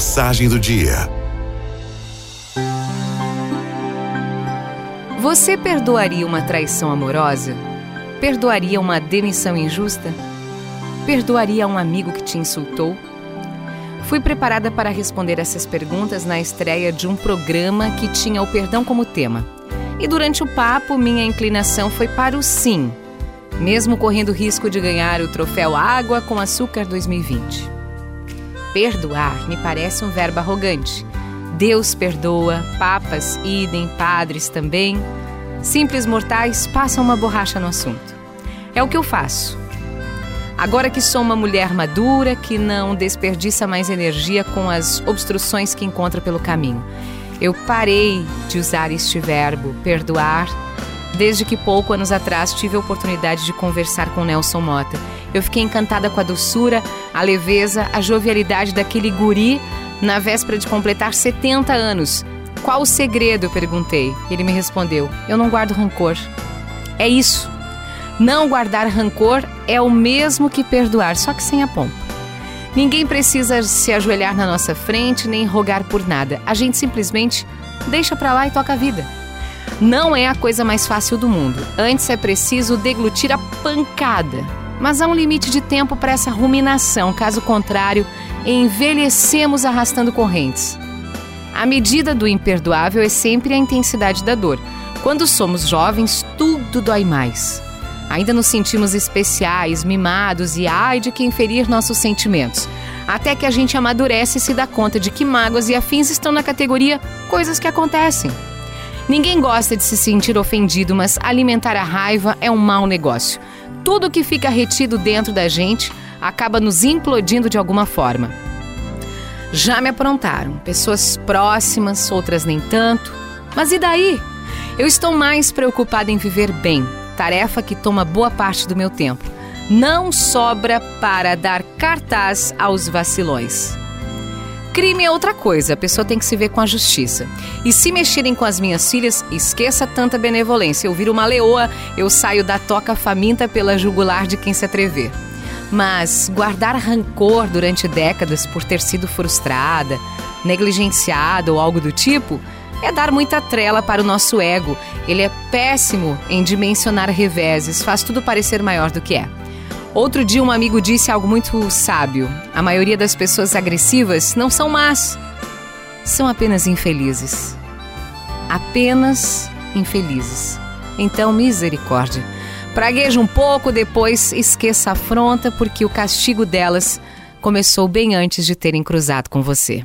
Mensagem do dia. Você perdoaria uma traição amorosa? Perdoaria uma demissão injusta? Perdoaria um amigo que te insultou? Fui preparada para responder essas perguntas na estreia de um programa que tinha o perdão como tema. E durante o papo, minha inclinação foi para o sim, mesmo correndo risco de ganhar o troféu Água com Açúcar 2020. Perdoar me parece um verbo arrogante. Deus perdoa, papas, idem, padres também. Simples mortais passam uma borracha no assunto. É o que eu faço. Agora que sou uma mulher madura, que não desperdiça mais energia com as obstruções que encontra pelo caminho, eu parei de usar este verbo, perdoar, desde que pouco anos atrás tive a oportunidade de conversar com Nelson Mota eu fiquei encantada com a doçura, a leveza, a jovialidade daquele guri na véspera de completar 70 anos. Qual o segredo? Eu perguntei. Ele me respondeu: Eu não guardo rancor. É isso. Não guardar rancor é o mesmo que perdoar, só que sem a pompa. Ninguém precisa se ajoelhar na nossa frente nem rogar por nada. A gente simplesmente deixa para lá e toca a vida. Não é a coisa mais fácil do mundo. Antes é preciso deglutir a pancada mas há um limite de tempo para essa ruminação, caso contrário, envelhecemos arrastando correntes. A medida do imperdoável é sempre a intensidade da dor. Quando somos jovens, tudo dói mais. Ainda nos sentimos especiais, mimados e ai de quem ferir nossos sentimentos. Até que a gente amadurece e se dá conta de que mágoas e afins estão na categoria coisas que acontecem. Ninguém gosta de se sentir ofendido, mas alimentar a raiva é um mau negócio tudo que fica retido dentro da gente acaba nos implodindo de alguma forma. Já me aprontaram, pessoas próximas, outras nem tanto. Mas e daí? Eu estou mais preocupada em viver bem, tarefa que toma boa parte do meu tempo. Não sobra para dar cartaz aos vacilões. Crime é outra coisa, a pessoa tem que se ver com a justiça. E se mexerem com as minhas filhas, esqueça tanta benevolência. Eu viro uma leoa, eu saio da toca faminta pela jugular de quem se atrever. Mas guardar rancor durante décadas por ter sido frustrada, negligenciada ou algo do tipo é dar muita trela para o nosso ego. Ele é péssimo em dimensionar reveses, faz tudo parecer maior do que é. Outro dia, um amigo disse algo muito sábio: a maioria das pessoas agressivas não são más, são apenas infelizes. Apenas infelizes. Então, misericórdia. Pragueja um pouco, depois esqueça a afronta, porque o castigo delas começou bem antes de terem cruzado com você.